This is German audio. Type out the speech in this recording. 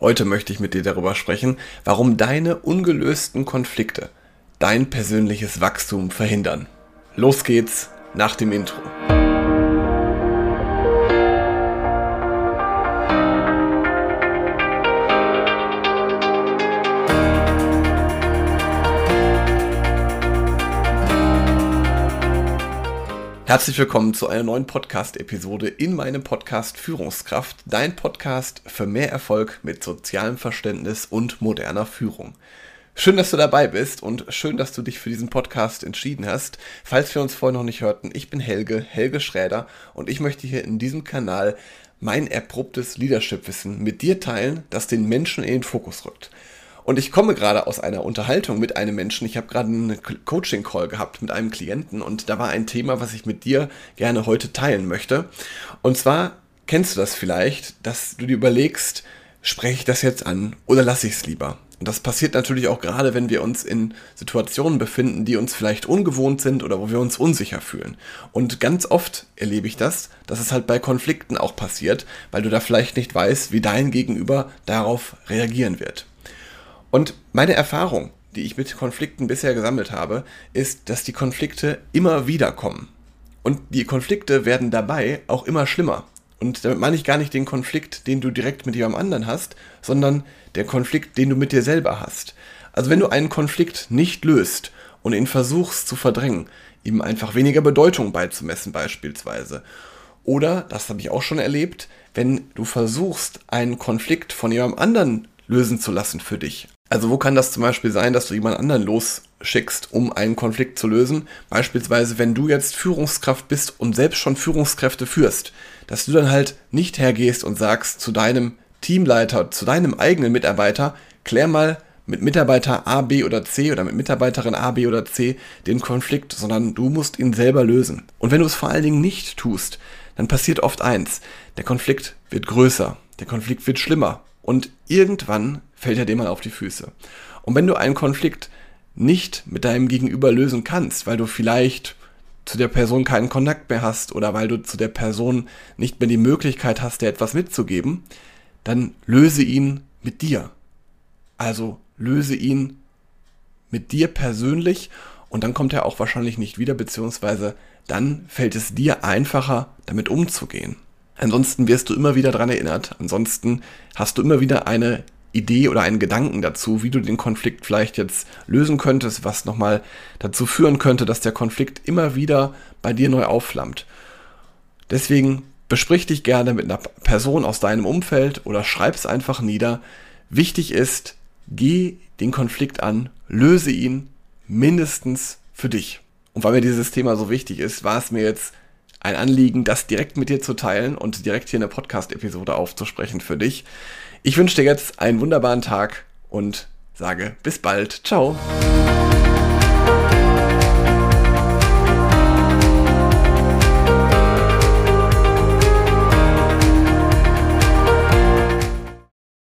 Heute möchte ich mit dir darüber sprechen, warum deine ungelösten Konflikte dein persönliches Wachstum verhindern. Los geht's nach dem Intro. Herzlich willkommen zu einer neuen Podcast-Episode in meinem Podcast Führungskraft, dein Podcast für mehr Erfolg mit sozialem Verständnis und moderner Führung. Schön, dass du dabei bist und schön, dass du dich für diesen Podcast entschieden hast. Falls wir uns vorher noch nicht hörten, ich bin Helge, Helge Schräder und ich möchte hier in diesem Kanal mein erprobtes Leadership-Wissen mit dir teilen, das den Menschen in den Fokus rückt. Und ich komme gerade aus einer Unterhaltung mit einem Menschen. Ich habe gerade einen Coaching-Call gehabt mit einem Klienten und da war ein Thema, was ich mit dir gerne heute teilen möchte. Und zwar kennst du das vielleicht, dass du dir überlegst, spreche ich das jetzt an oder lasse ich es lieber? Und das passiert natürlich auch gerade, wenn wir uns in Situationen befinden, die uns vielleicht ungewohnt sind oder wo wir uns unsicher fühlen. Und ganz oft erlebe ich das, dass es halt bei Konflikten auch passiert, weil du da vielleicht nicht weißt, wie dein Gegenüber darauf reagieren wird. Und meine Erfahrung, die ich mit Konflikten bisher gesammelt habe, ist, dass die Konflikte immer wieder kommen. Und die Konflikte werden dabei auch immer schlimmer. Und damit meine ich gar nicht den Konflikt, den du direkt mit jemandem anderen hast, sondern der Konflikt, den du mit dir selber hast. Also wenn du einen Konflikt nicht löst und ihn versuchst zu verdrängen, ihm einfach weniger Bedeutung beizumessen beispielsweise. Oder, das habe ich auch schon erlebt, wenn du versuchst, einen Konflikt von jemandem anderen lösen zu lassen für dich. Also wo kann das zum Beispiel sein, dass du jemand anderen losschickst, um einen Konflikt zu lösen? Beispielsweise, wenn du jetzt Führungskraft bist und selbst schon Führungskräfte führst, dass du dann halt nicht hergehst und sagst zu deinem Teamleiter, zu deinem eigenen Mitarbeiter, klär mal mit Mitarbeiter A, B oder C oder mit Mitarbeiterin A, B oder C den Konflikt, sondern du musst ihn selber lösen. Und wenn du es vor allen Dingen nicht tust, dann passiert oft eins. Der Konflikt wird größer, der Konflikt wird schlimmer und irgendwann fällt er dir mal auf die Füße. Und wenn du einen Konflikt nicht mit deinem Gegenüber lösen kannst, weil du vielleicht zu der Person keinen Kontakt mehr hast oder weil du zu der Person nicht mehr die Möglichkeit hast, dir etwas mitzugeben, dann löse ihn mit dir. Also löse ihn mit dir persönlich und dann kommt er auch wahrscheinlich nicht wieder, beziehungsweise dann fällt es dir einfacher, damit umzugehen. Ansonsten wirst du immer wieder daran erinnert. Ansonsten hast du immer wieder eine Idee oder einen Gedanken dazu, wie du den Konflikt vielleicht jetzt lösen könntest, was nochmal dazu führen könnte, dass der Konflikt immer wieder bei dir neu aufflammt. Deswegen besprich dich gerne mit einer Person aus deinem Umfeld oder schreib es einfach nieder. Wichtig ist, geh den Konflikt an, löse ihn mindestens für dich. Und weil mir dieses Thema so wichtig ist, war es mir jetzt ein Anliegen, das direkt mit dir zu teilen und direkt hier eine Podcast-Episode aufzusprechen für dich. Ich wünsche dir jetzt einen wunderbaren Tag und sage bis bald. Ciao.